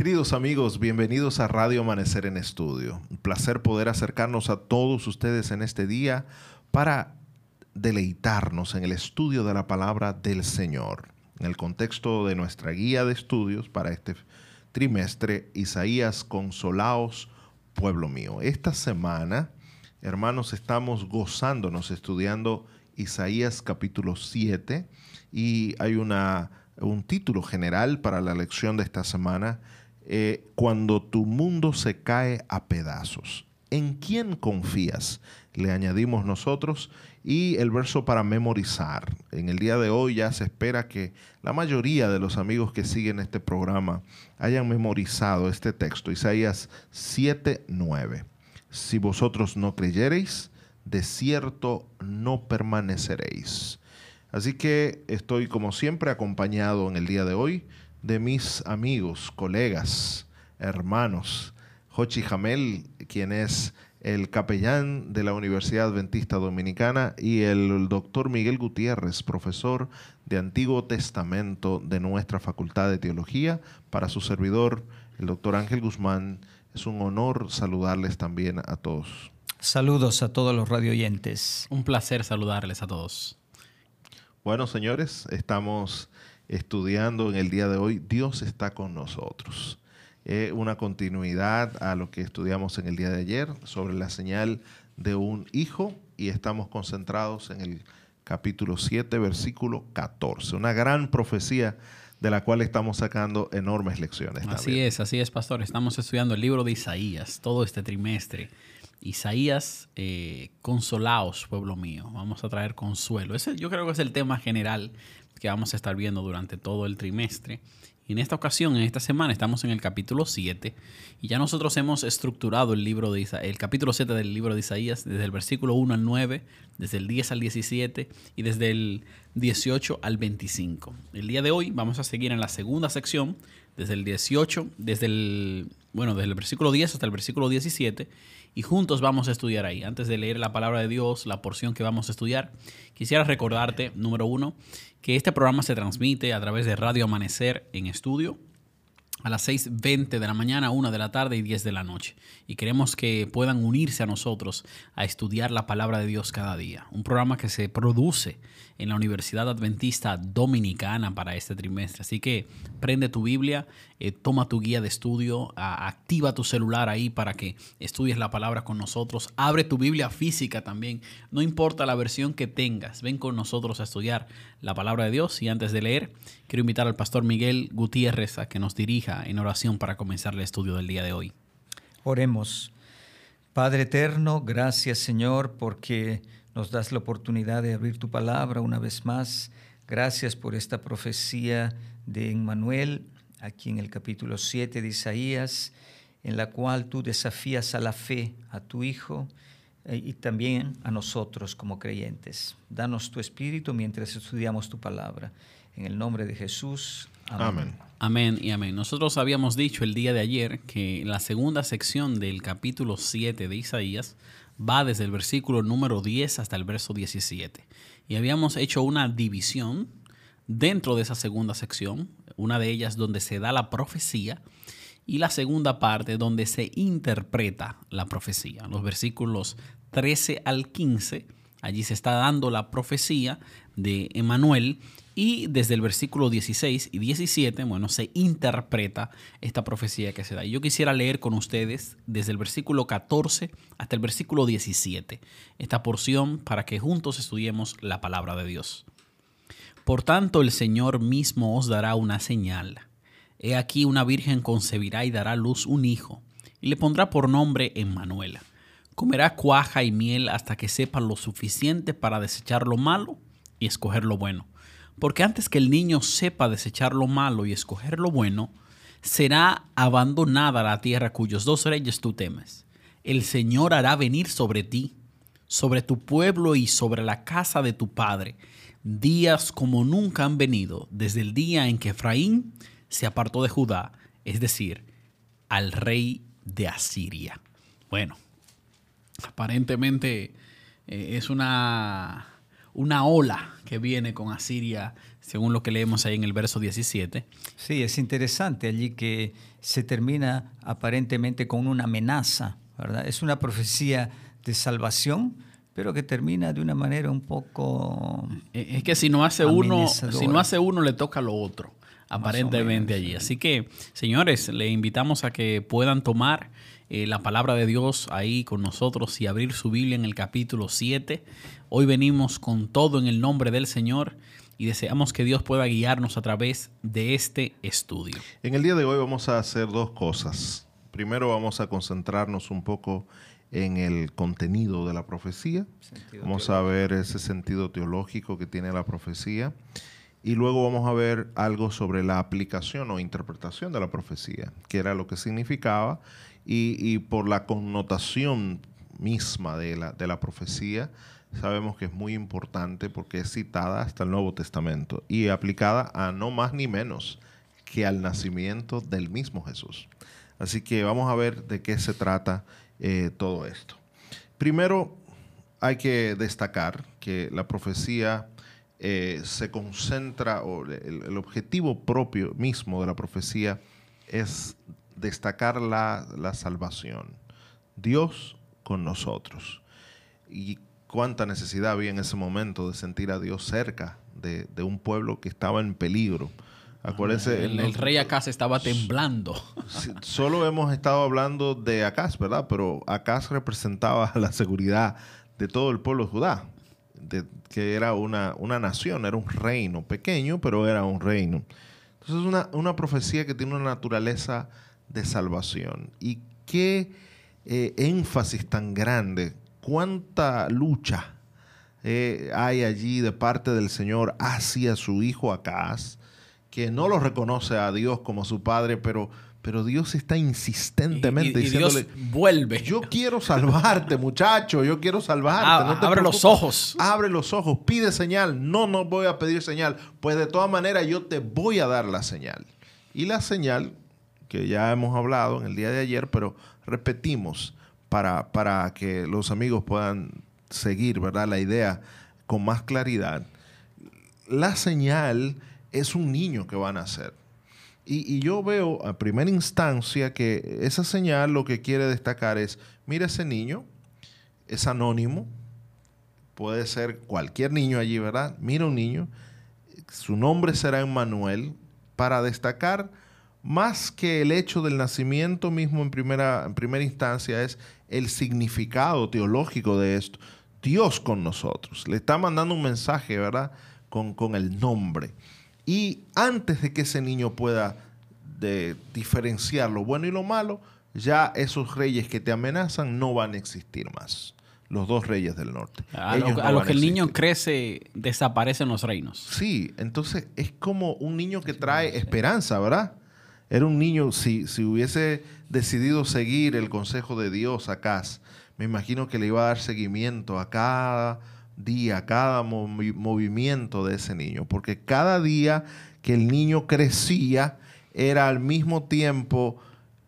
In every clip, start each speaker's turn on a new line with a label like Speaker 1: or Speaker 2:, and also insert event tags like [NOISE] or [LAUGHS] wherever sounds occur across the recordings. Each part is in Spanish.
Speaker 1: Queridos amigos, bienvenidos a Radio Amanecer en Estudio. Un placer poder acercarnos a todos ustedes en este día para deleitarnos en el estudio de la palabra del Señor. En el contexto de nuestra guía de estudios para este trimestre, Isaías Consolaos, pueblo mío. Esta semana, hermanos, estamos gozándonos estudiando Isaías capítulo 7 y hay una, un título general para la lección de esta semana eh, cuando tu mundo se cae a pedazos. ¿En quién confías? Le añadimos nosotros y el verso para memorizar. En el día de hoy ya se espera que la mayoría de los amigos que siguen este programa hayan memorizado este texto, Isaías 7:9. Si vosotros no creyereis, de cierto no permaneceréis. Así que estoy como siempre acompañado en el día de hoy de mis amigos, colegas, hermanos. Jochi Jamel, quien es el capellán de la Universidad Adventista Dominicana, y el doctor Miguel Gutiérrez, profesor de Antiguo Testamento de nuestra Facultad de Teología. Para su servidor, el doctor Ángel Guzmán, es un honor saludarles también a todos.
Speaker 2: Saludos a todos los radioyentes.
Speaker 3: Un placer saludarles a todos.
Speaker 1: Bueno, señores, estamos estudiando en el día de hoy, Dios está con nosotros. Es una continuidad a lo que estudiamos en el día de ayer sobre la señal de un hijo y estamos concentrados en el capítulo 7, versículo 14. Una gran profecía de la cual estamos sacando enormes lecciones.
Speaker 3: Así es, así es, pastor. Estamos estudiando el libro de Isaías todo este trimestre. Isaías, eh, consolaos, pueblo mío. Vamos a traer consuelo. Ese yo creo que es el tema general que vamos a estar viendo durante todo el trimestre. Y en esta ocasión, en esta semana, estamos en el capítulo 7 y ya nosotros hemos estructurado el libro de el capítulo 7 del libro de Isaías desde el versículo 1 al 9, desde el 10 al 17 y desde el 18 al 25. El día de hoy vamos a seguir en la segunda sección, desde el 18, desde el bueno, desde el versículo 10 hasta el versículo 17 y juntos vamos a estudiar ahí. Antes de leer la palabra de Dios, la porción que vamos a estudiar, quisiera recordarte, número uno, que este programa se transmite a través de Radio Amanecer en estudio a las 6.20 de la mañana, 1 de la tarde y 10 de la noche. Y queremos que puedan unirse a nosotros a estudiar la palabra de Dios cada día. Un programa que se produce en la Universidad Adventista Dominicana para este trimestre. Así que prende tu Biblia, eh, toma tu guía de estudio, activa tu celular ahí para que estudies la palabra con nosotros. Abre tu Biblia física también. No importa la versión que tengas, ven con nosotros a estudiar la palabra de Dios. Y antes de leer, quiero invitar al pastor Miguel Gutiérrez a que nos dirija en oración para comenzar el estudio del día de hoy.
Speaker 2: Oremos. Padre eterno, gracias Señor porque nos das la oportunidad de abrir tu palabra una vez más. Gracias por esta profecía de Emmanuel, aquí en el capítulo 7 de Isaías, en la cual tú desafías a la fe a tu Hijo y también a nosotros como creyentes. Danos tu espíritu mientras estudiamos tu palabra. En el nombre de Jesús.
Speaker 1: Amén.
Speaker 3: Amén y amén. Nosotros habíamos dicho el día de ayer que la segunda sección del capítulo 7 de Isaías va desde el versículo número 10 hasta el verso 17. Y habíamos hecho una división dentro de esa segunda sección, una de ellas donde se da la profecía y la segunda parte donde se interpreta la profecía. Los versículos 13 al 15, allí se está dando la profecía de Emanuel y desde el versículo 16 y 17, bueno, se interpreta esta profecía que se da. Y yo quisiera leer con ustedes desde el versículo 14 hasta el versículo 17 esta porción para que juntos estudiemos la palabra de Dios. Por tanto, el Señor mismo os dará una señal. He aquí una virgen concebirá y dará luz un hijo, y le pondrá por nombre Emmanuel. Comerá cuaja y miel hasta que sepa lo suficiente para desechar lo malo y escoger lo bueno porque antes que el niño sepa desechar lo malo y escoger lo bueno, será abandonada la tierra cuyos dos reyes tú temes. El Señor hará venir sobre ti, sobre tu pueblo y sobre la casa de tu padre, días como nunca han venido desde el día en que Efraín se apartó de Judá, es decir, al rey de Asiria. Bueno, aparentemente eh, es una una ola que viene con Asiria, según lo que leemos ahí en el verso 17.
Speaker 2: Sí, es interesante allí que se termina aparentemente con una amenaza, ¿verdad? Es una profecía de salvación, pero que termina de una manera un poco...
Speaker 3: Es que si no hace uno, si no hace uno, le toca lo otro, aparentemente allí. Así que, señores, le invitamos a que puedan tomar eh, la palabra de Dios ahí con nosotros y abrir su Biblia en el capítulo 7. Hoy venimos con todo en el nombre del Señor y deseamos que Dios pueda guiarnos a través de este estudio.
Speaker 1: En el día de hoy vamos a hacer dos cosas. Primero vamos a concentrarnos un poco en el contenido de la profecía. vamos a ver ese sentido teológico que tiene la profecía. Y luego vamos a ver algo sobre la aplicación o interpretación de la profecía, que era lo que significaba y, por la connotación misma de la, de la profecía, sabemos que es muy importante porque es citada hasta el Nuevo Testamento y aplicada a no más ni menos que al nacimiento del mismo Jesús. Así que vamos a ver de qué se trata eh, todo esto. Primero, hay que destacar que la profecía eh, se concentra, o el, objetivo propio mismo de la profecía es destacar la, salvación. Dios con nosotros. Y cuánta necesidad había en ese momento de sentir a Dios cerca de, un pueblo que estaba en peligro.
Speaker 3: Acuérdense. El, rey Acaz estaba temblando.
Speaker 1: Solo hemos estado hablando de Acaz, ¿verdad? Pero Acaz representaba [LAUGHS] la seguridad de todo el pueblo de Judá, de, que era una, una nación, era un reino pequeño, pero era un reino. Entonces es una, una profecía que tiene una naturaleza de salvación. Y qué eh, énfasis tan grande, cuánta lucha eh, hay allí de parte del Señor hacia su hijo Acaz, que no lo reconoce a Dios como su padre, pero, pero Dios está insistentemente diciéndole,
Speaker 3: vuelve.
Speaker 1: Yo quiero salvarte, muchacho, yo quiero salvarte.
Speaker 3: abre los ojos.
Speaker 1: Abre los ojos, pide señal. No, no voy a pedir señal. Pues de todas maneras yo te voy a dar la señal. Y la señal que ya hemos hablado en el día de ayer, pero repetimos para, para que los amigos puedan seguir ¿verdad? la idea con más claridad. La señal es un niño que van a nacer. Y, yo veo a primera instancia que esa señal lo que quiere destacar es, mira ese niño, es anónimo, puede ser cualquier niño allí, ¿verdad? Mira un niño, su nombre será Emmanuel, para destacar más que el hecho del nacimiento mismo en primera, en primera instancia, es el significado teológico de esto. Dios con nosotros. Le está mandando un mensaje, ¿verdad? Con, con el nombre. Y antes de que ese niño pueda de diferenciar lo bueno y lo malo, ya esos reyes que te amenazan no van a existir más. Los dos reyes del norte.
Speaker 3: A lo, que el niño crece, desaparecen los reinos.
Speaker 1: Sí, entonces es como un niño que trae esperanza, ¿verdad? Era un niño, si, si hubiese decidido seguir el consejo de Dios acá, me imagino que le iba a dar seguimiento a cada día, a cada movimiento de ese niño, porque cada día que el niño crecía era al mismo tiempo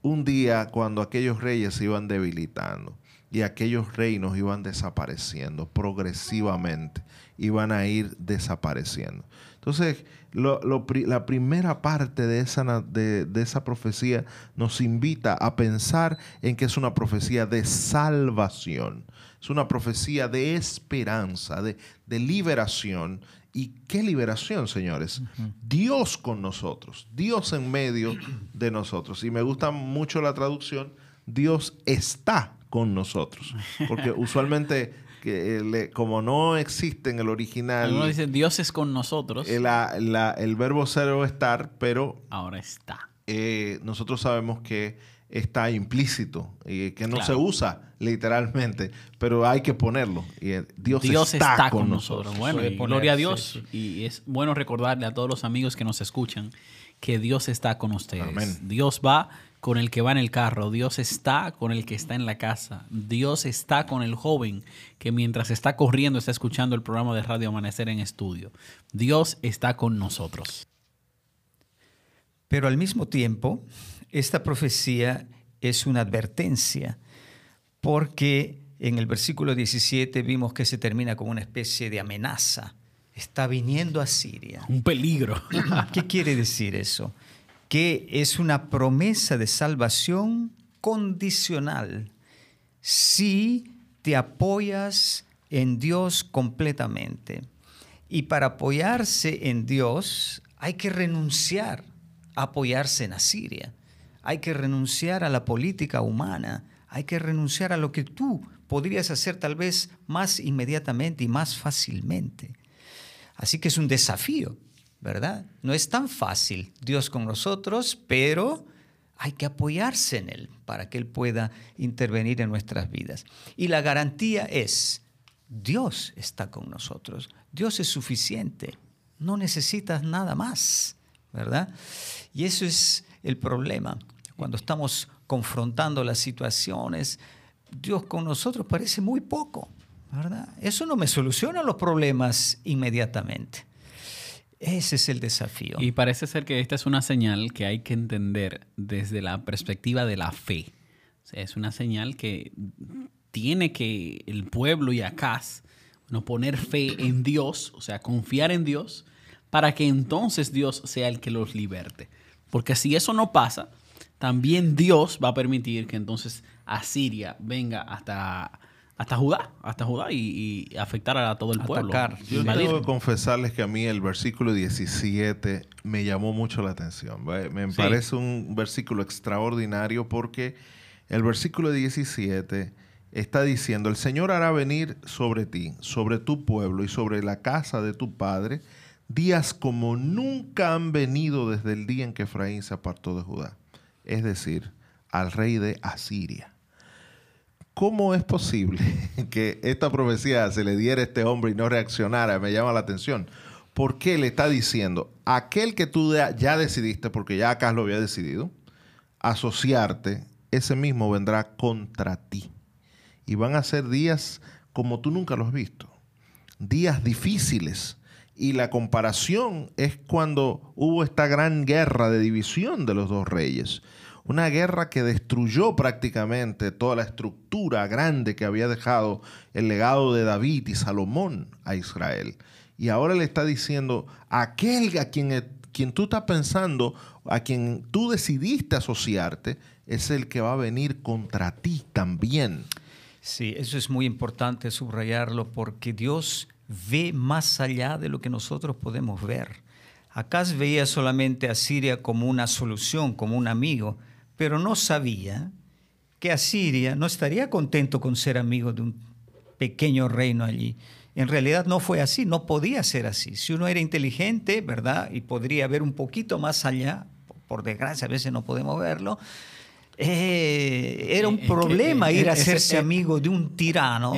Speaker 1: un día cuando aquellos reyes se iban debilitando y aquellos reinos iban desapareciendo progresivamente, iban a ir desapareciendo. Entonces, la primera parte de esa, de, esa profecía nos invita a pensar en que es una profecía de salvación, es una profecía de esperanza, de, liberación. ¿Y qué liberación, señores? Dios con nosotros, Dios en medio de nosotros. Y me gusta mucho la traducción, Dios está con nosotros, porque [LAUGHS] usualmente que como no existe en el original.
Speaker 3: Uno dice Dios es con nosotros.
Speaker 1: El, el verbo ser o estar, pero.
Speaker 3: Ahora está.
Speaker 1: Eh, nosotros sabemos que está implícito y que no se usa literalmente, pero hay que ponerlo. Y eh, Dios, está, con, nosotros.
Speaker 3: Bueno, gloria a Dios. Y es bueno recordarle a todos los amigos que nos escuchan que Dios está con ustedes. Dios va con el que va en el carro, Dios está con el que está en la casa, Dios está con el joven que mientras está corriendo está escuchando el programa de Radio Amanecer en estudio. Dios está con nosotros.
Speaker 2: Pero al mismo tiempo, esta profecía es una advertencia, porque en el versículo 17 vimos que se termina como una especie de amenaza. Está viniendo a Siria.
Speaker 3: Un peligro.
Speaker 2: ¿Qué quiere decir eso? Que es una promesa de salvación condicional si te apoyas en Dios completamente. Y para apoyarse en Dios hay que renunciar a apoyarse en Asiria. Hay que renunciar a la política humana. Hay que renunciar a lo que tú podrías hacer tal vez más inmediatamente y más fácilmente. Así que es un desafío, ¿verdad? No es tan fácil Dios con nosotros, pero hay que apoyarse en Él para que Él pueda intervenir en nuestras vidas. Y la garantía es, Dios está con nosotros, Dios es suficiente, no necesitas nada más, ¿verdad? Y eso es el problema. Cuando estamos confrontando las situaciones, Dios con nosotros parece muy poco, ¿verdad? Eso no me soluciona los problemas inmediatamente. Ese es el desafío.
Speaker 3: Y parece ser que esta es una señal que hay que entender desde la perspectiva de la fe. es una señal que tiene que el pueblo y Acaz poner fe en Dios, o sea, confiar en Dios, para que entonces Dios sea el que los liberte. Porque si eso no pasa, también Dios va a permitir que entonces Asiria venga hasta, hasta Judá, hasta Judá y, afectar a todo el pueblo.
Speaker 1: Yo tengo que confesarles que a mí el versículo 17 me llamó mucho la atención. Me parece un versículo extraordinario porque el versículo 17 está diciendo, el Señor hará venir sobre ti, sobre tu pueblo y sobre la casa de tu padre, días como nunca han venido desde el día en que Efraín se apartó de Judá es decir, al rey de Asiria. ¿Cómo es posible [LAUGHS] que esta profecía se le diera a este hombre y no reaccionara? Me llama la atención. ¿Por qué le está diciendo, aquel que tú ya decidiste, porque ya acá lo había decidido, asociarte, ese mismo vendrá contra ti. Y van a ser días como tú nunca los has visto. Días difíciles, y la comparación es cuando hubo esta gran guerra de división de los dos reyes. Una guerra que destruyó prácticamente toda la estructura grande que había dejado el legado de David y Salomón a Israel. Y ahora le está diciendo, aquel a quien, quien tú estás pensando, a quien tú decidiste asociarte, es el que va a venir contra ti también.
Speaker 2: Sí, eso es muy importante subrayarlo porque Dios ve más allá de lo que nosotros podemos ver. Acaz veía solamente a Siria como una solución, como un amigo, pero no sabía que Asiria no estaría contento con ser amigo de un pequeño reino allí. En realidad no fue así, no podía ser así. Si uno era inteligente, ¿verdad? Y podría ver un poquito más allá, por desgracia a veces no podemos verlo, eh, era un problema ir a hacerse amigo de un tirano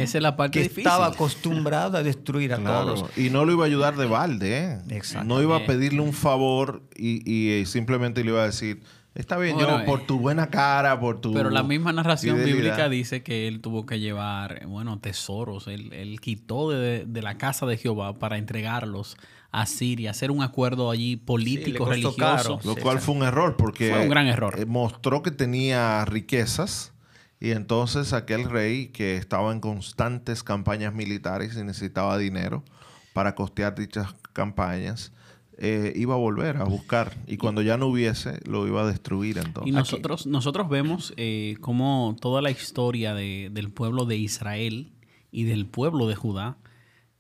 Speaker 2: que estaba acostumbrado a destruir a todos.
Speaker 1: Y no lo iba a ayudar de balde. ¿eh? No iba a pedirle un favor y, simplemente le iba a decir, está bien, yo por tu buena cara, por tu...
Speaker 3: Pero la misma narración bíblica dice que él tuvo que llevar, bueno, tesoros. Él, quitó de, de la casa de Jehová para entregarlos a Siria, hacer un acuerdo allí político, religioso.
Speaker 1: lo cual fue un error porque
Speaker 3: fue un gran error.
Speaker 1: Eh, mostró que tenía riquezas y entonces aquel rey que estaba en constantes campañas militares y necesitaba dinero para costear dichas campañas, eh, iba a volver a buscar y cuando ya no hubiese lo iba a destruir entonces.
Speaker 3: Y nosotros, nosotros vemos eh, cómo toda la historia del pueblo de Israel y del pueblo de Judá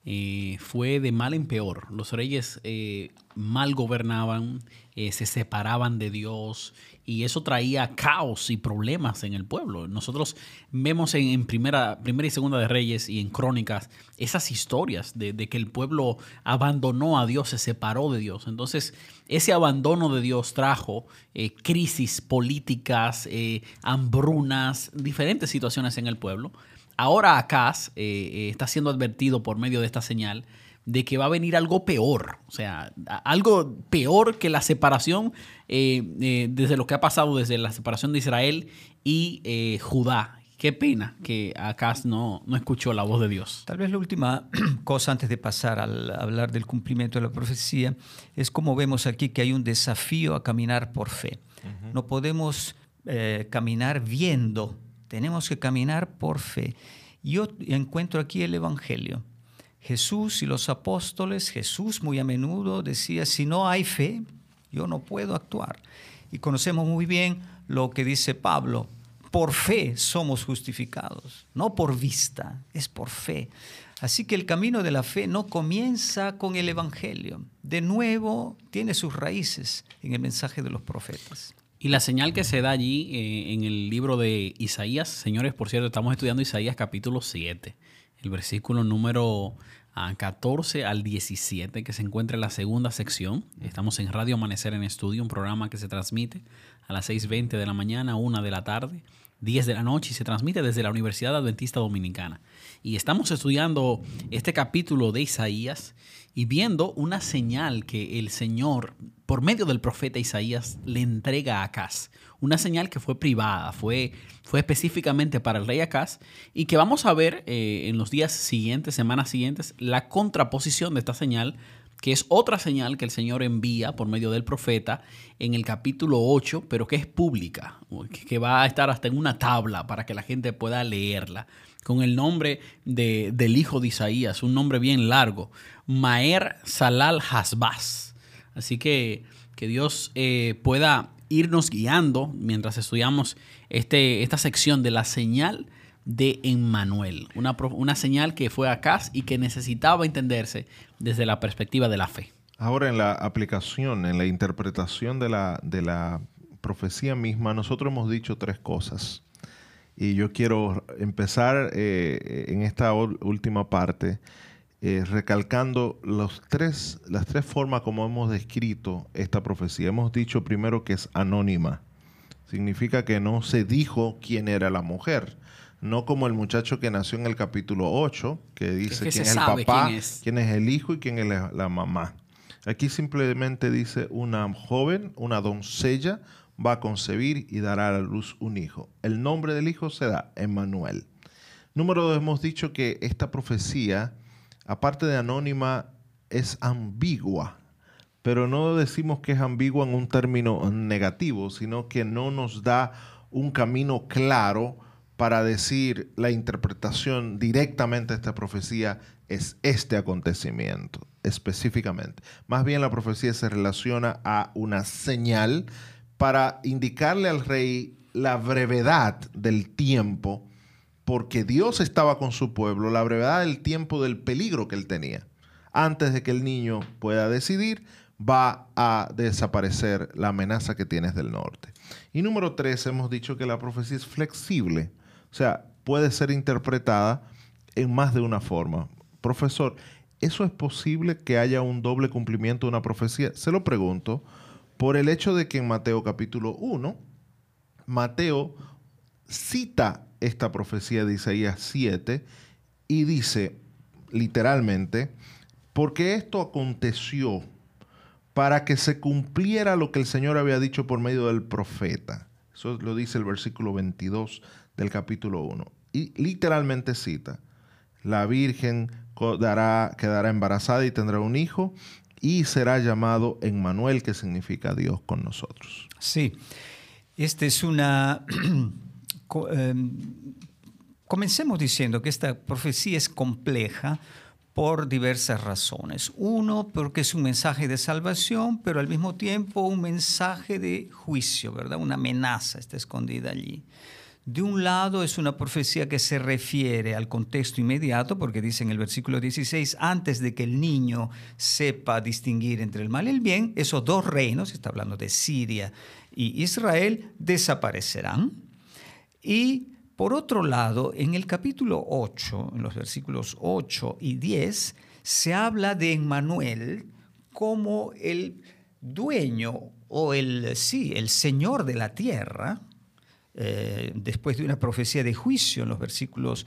Speaker 3: eh, fue de mal en peor. Los reyes eh, mal gobernaban, eh, se separaban de Dios y eso traía caos y problemas en el pueblo. Nosotros vemos en, primera, primera y segunda de Reyes y en Crónicas esas historias de, que el pueblo abandonó a Dios, se separó de Dios. Entonces, ese abandono de Dios trajo crisis políticas, hambrunas, diferentes situaciones en el pueblo. Ahora Acaz eh, eh, está siendo advertido por medio de esta señal de que va a venir algo peor, o sea, algo peor que la separación eh, desde lo que ha pasado desde la separación de Israel y Judá. Qué pena que Acaz no, no escuchó la voz de Dios.
Speaker 2: Tal vez la última [CLEARS THROAT] cosa antes de pasar al hablar del cumplimiento de la profecía es como vemos aquí que hay un desafío a caminar por fe. No podemos caminar viendo tenemos que caminar por fe. yo encuentro aquí el Evangelio. Jesús y los apóstoles, Jesús muy a menudo decía, si no hay fe, yo no puedo actuar. Y conocemos muy bien lo que dice Pablo, por fe somos justificados, no por vista, es por fe. Así que el camino de la fe no comienza con el Evangelio. De nuevo, tiene sus raíces en el mensaje de los profetas.
Speaker 3: Y la señal que se da allí eh, en el libro de Isaías, señores, por cierto, estamos estudiando Isaías capítulo 7, el versículo número 14 ah, al 17, que se encuentra en la segunda sección. Estamos en Radio Amanecer en Estudio, un programa que se transmite a las 6.20 de la mañana, 1 de la tarde, 10 de la noche y se transmite desde la Universidad Adventista Dominicana. Y estamos estudiando este capítulo de Isaías y viendo una señal que el Señor, por medio del profeta Isaías, le entrega a Acaz. Una señal que fue privada, fue, fue específicamente para el rey Acaz y que vamos a ver eh, en los días siguientes, semanas siguientes, la contraposición de esta señal que es otra señal que el Señor envía por medio del profeta en el capítulo 8, pero que es pública, que va a estar hasta en una tabla para que la gente pueda leerla, con el nombre de, del hijo de Isaías, un nombre bien largo, Maer Salal Hasbaz. Así que que Dios eh, pueda irnos guiando mientras estudiamos este, esta sección de la señal de Emmanuel, una, una señal que fue acá y que necesitaba entenderse desde la perspectiva de la fe.
Speaker 1: Ahora en la aplicación, en la interpretación de la, de la profecía misma, nosotros hemos dicho tres cosas. Y yo quiero empezar eh, en esta última parte eh, recalcando los tres, las tres formas como hemos descrito esta profecía. Hemos dicho primero que es anónima. Significa que no se dijo quién era la mujer no como el muchacho que nació en el capítulo 8, que dice quién es el papá, quién es. el hijo y quién es la, mamá. Aquí simplemente dice una joven, una doncella, va a concebir y dará a la luz un hijo. El nombre del hijo será Emmanuel. Número dos, hemos dicho que esta profecía, aparte de anónima, es ambigua. Pero no decimos que es ambigua en un término negativo, sino que no nos da un camino claro para decir la interpretación directamente de esta profecía es este acontecimiento específicamente. Más bien la profecía se relaciona a una señal para indicarle al rey la brevedad del tiempo, porque Dios estaba con su pueblo, la brevedad del tiempo del peligro que él tenía. Antes de que el niño pueda decidir, va a desaparecer la amenaza que tienes del norte. Y número tres, hemos dicho que la profecía es flexible o sea, puede ser interpretada en más de una forma. Profesor, ¿eso es posible que haya un doble cumplimiento de una profecía? Se lo pregunto por el hecho de que en Mateo capítulo 1, Mateo cita esta profecía de Isaías 7 y dice literalmente, porque esto aconteció para que se cumpliera lo que el Señor había dicho por medio del profeta. Eso lo dice el versículo 22 del capítulo 1. Y literalmente cita, la Virgen dará, quedará embarazada y tendrá un hijo y será llamado Emmanuel, que significa Dios con nosotros.
Speaker 2: Sí, esta es una... [CLEARS THROAT] Em, comencemos diciendo que esta profecía es compleja por diversas razones. Uno, porque es un mensaje de salvación, pero al mismo tiempo un mensaje de juicio, ¿verdad? Una amenaza está escondida allí. De un lado es una profecía que se refiere al contexto inmediato, porque dice en el versículo 16, antes de que el niño sepa distinguir entre el mal y el bien, esos dos reinos, está hablando de Siria y Israel, desaparecerán. Y por otro lado, en el capítulo 8, en los versículos 8 y 10, se habla de Emmanuel como el dueño o el, sí, el señor de la tierra, eh, después de una profecía de juicio en los versículos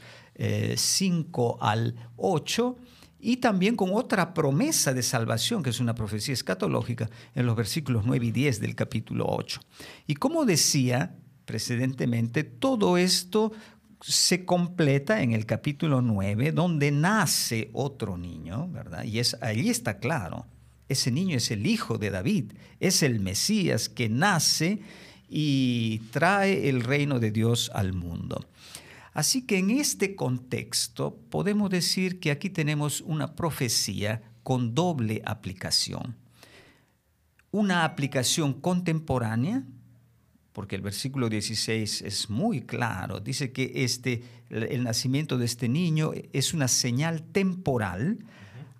Speaker 2: 5 eh, al 8, y también con otra promesa de salvación, que es una profecía escatológica, en los versículos 9 y 10 del capítulo 8. Y como decía precedentemente, todo esto se completa en el capítulo 9, donde nace otro niño, ¿verdad? Y es, allí está claro, ese niño es el hijo de David, es el Mesías que nace y trae el reino de Dios al mundo. Así que en este contexto podemos decir que aquí tenemos una profecía con doble aplicación. Una aplicación contemporánea, porque el versículo 16 es muy claro, dice que este, el nacimiento de este niño es una señal temporal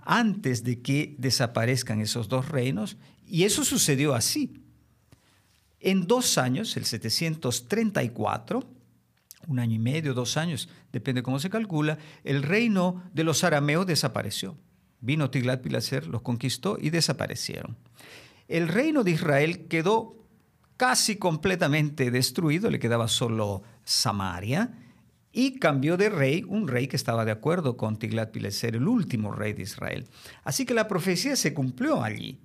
Speaker 2: antes de que desaparezcan esos dos reinos, y eso sucedió así. En dos años, el 734, un año y medio, dos años, depende cómo se calcula, el reino de los arameos desapareció. Vino Tiglat-Pileser, los conquistó y desaparecieron. El reino de Israel quedó casi completamente destruido, le quedaba solo Samaria, y cambió de rey, un rey que estaba de acuerdo con Tiglat-Pileser, el último rey de Israel. Así que la profecía se cumplió allí.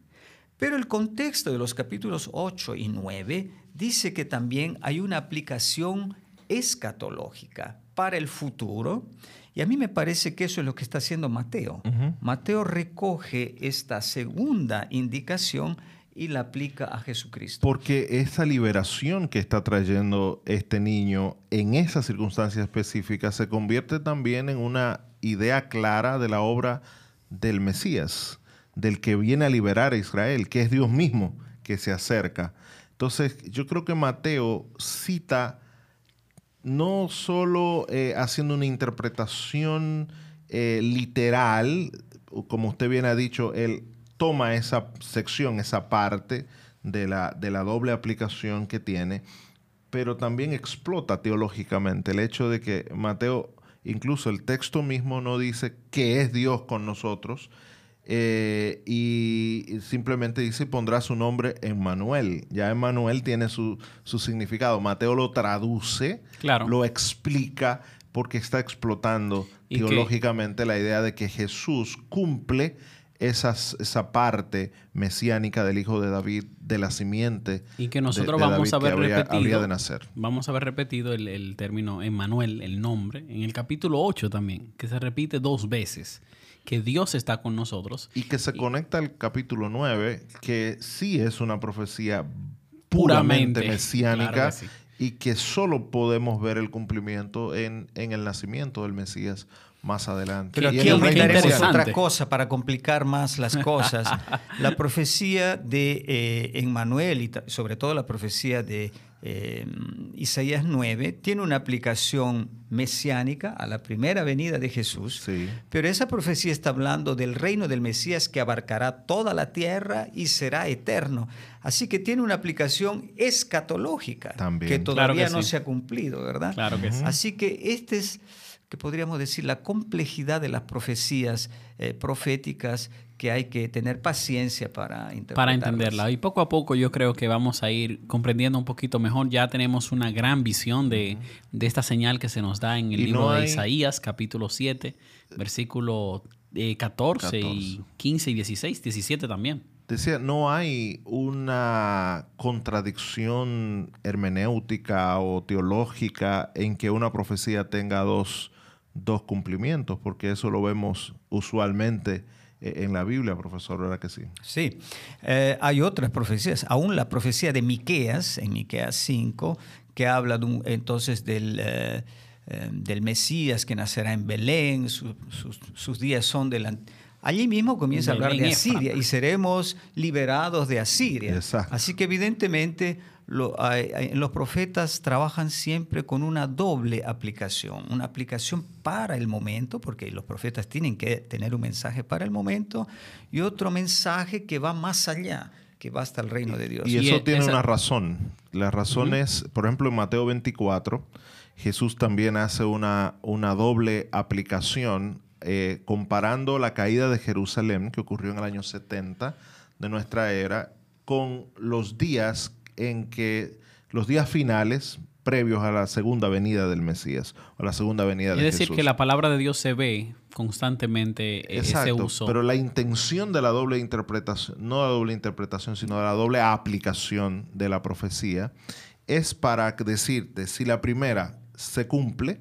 Speaker 2: Pero el contexto de los capítulos 8 y 9 dice que también hay una aplicación escatológica para el futuro. Y a mí me parece que eso es lo que está haciendo Mateo. Mateo recoge esta segunda indicación y la aplica a Jesucristo.
Speaker 1: Porque esa liberación que está trayendo este niño en esa circunstancia específica se convierte también en una idea clara de la obra del Mesías del que viene a liberar a Israel, que es Dios mismo que se acerca. Entonces, yo creo que Mateo cita no solo eh, haciendo una interpretación eh, literal, como usted bien ha dicho, él toma esa sección, esa parte de la, de la doble aplicación que tiene, pero también explota teológicamente el hecho de que Mateo, incluso el texto mismo no dice que es Dios con nosotros, eh, y simplemente dice pondrá su nombre Emmanuel. Ya Emmanuel tiene su, significado. Mateo lo traduce, lo explica porque está explotando teológicamente la idea de que Jesús cumple esa parte mesiánica del hijo de David, de la simiente.
Speaker 3: Y que nosotros vamos a ver repetido. de nacer. Vamos a ver repetido el, el término Emmanuel, el nombre, en el capítulo 8 también, que se repite dos veces que Dios está con nosotros.
Speaker 1: Y que se conecta al capítulo 9, que sí es una profecía puramente, mesiánica y que solo podemos ver el cumplimiento en, el nacimiento del Mesías más adelante.
Speaker 2: Pero aquí aumentaremos otra cosa para complicar más las cosas. [LAUGHS] la profecía de eh, Emmanuel y sobre todo la profecía de eh, Isaías 9 tiene una aplicación mesiánica a la primera venida de Jesús, pero esa profecía está hablando del reino del Mesías que abarcará toda la tierra y será eterno. Así que tiene una aplicación escatológica que todavía no se ha cumplido, ¿verdad?
Speaker 3: Claro que sí.
Speaker 2: Así que este es que podríamos decir la complejidad de las profecías eh, proféticas que hay que tener paciencia para
Speaker 3: Para entenderla. Y poco a poco yo creo que vamos a ir comprendiendo un poquito mejor. Ya tenemos una gran visión de, esta señal que se nos da en el libro de Isaías, capítulo 7, versículo 14, eh, y 15 y 16, 17 también.
Speaker 1: Decía, no hay una contradicción hermenéutica o teológica en que una profecía tenga dos dos cumplimientos, porque eso lo vemos usualmente eh, en la Biblia, profesor, ¿verdad que sí?
Speaker 2: Sí, eh, hay otras profecías, aún la profecía de Miqueas, en Miqueas 5, que habla entonces del, eh, del Mesías que nacerá en Belén, sus días son del... Allí mismo comienza a hablar de Asiria y seremos liberados de Asiria. Así que evidentemente los profetas trabajan siempre con una doble aplicación, una aplicación para el momento, porque los profetas tienen que tener un mensaje para el momento, y otro mensaje que va más allá, que va hasta el reino de Dios.
Speaker 1: Y, eso tiene una razón. La razón es, por ejemplo, en Mateo 24, Jesús también hace una, una doble aplicación eh, comparando la caída de Jerusalén, que ocurrió en el año 70 de nuestra era, con los días en que los días finales previos a la segunda venida del Mesías, a la segunda venida de Jesús.
Speaker 3: Es decir, que la palabra de Dios se ve constantemente
Speaker 1: Exacto, ese uso. Pero la intención de la doble interpretación, no la doble interpretación, sino de la doble aplicación de la profecía, es para decirte si la primera se cumple,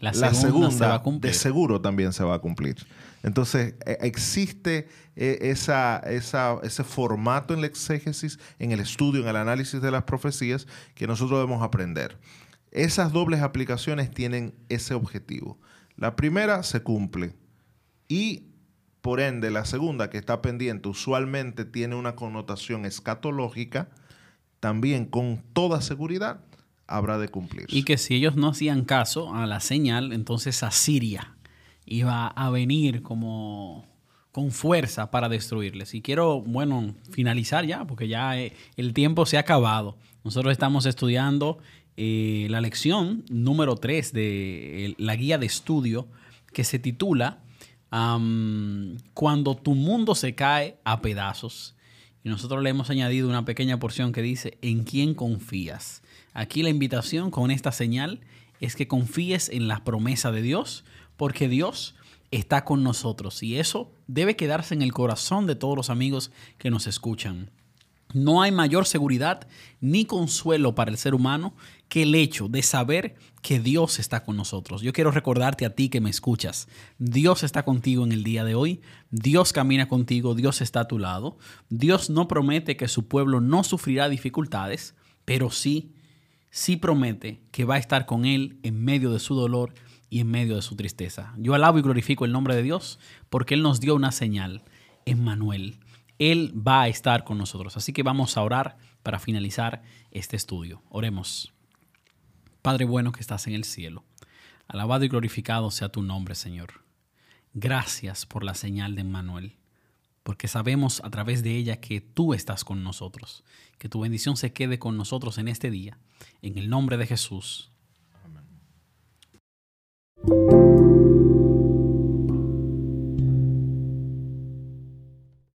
Speaker 1: la segunda, de seguro también se va a cumplir. Entonces, e, existe e, ese formato en la exégesis, en el estudio, en el análisis de las profecías que nosotros debemos aprender. Esas dobles aplicaciones tienen ese objetivo. La primera se cumple y por ende la segunda que está pendiente usualmente tiene una connotación escatológica, también con toda seguridad habrá de cumplir.
Speaker 3: Y que si ellos no hacían caso a la señal, entonces Asiria iba a venir como con fuerza para destruirles. Y quiero, bueno, finalizar ya, porque ya eh, el tiempo se ha acabado. Nosotros estamos estudiando eh, la lección número 3 de la guía de estudio que se titula Cuando tu mundo se cae a pedazos. Y nosotros le hemos añadido una pequeña porción que dice, ¿en quién confías? Aquí la invitación con esta señal es que confíes en la promesa de Dios, porque Dios está con nosotros y eso debe quedarse en el corazón de todos los amigos que nos escuchan. No hay mayor seguridad ni consuelo para el ser humano que el hecho de saber que Dios está con nosotros. Yo quiero recordarte a ti que me escuchas. Dios está contigo en el día de hoy. Dios camina contigo. Dios está a tu lado. Dios no promete que su pueblo no sufrirá dificultades, pero sí, sí promete que va a estar con él en medio de su dolor y en medio de su tristeza. Yo alabo y glorifico el nombre de Dios porque Él nos dio una señal, Emmanuel. Él va a estar con nosotros. Así que vamos a orar para finalizar este estudio. Oremos. Padre bueno que estás en el cielo, alabado y glorificado sea tu nombre, Señor. Gracias por la señal de Emmanuel, porque sabemos a través de ella que tú estás con nosotros. Que tu bendición se quede con nosotros en este día. En el nombre de Jesús.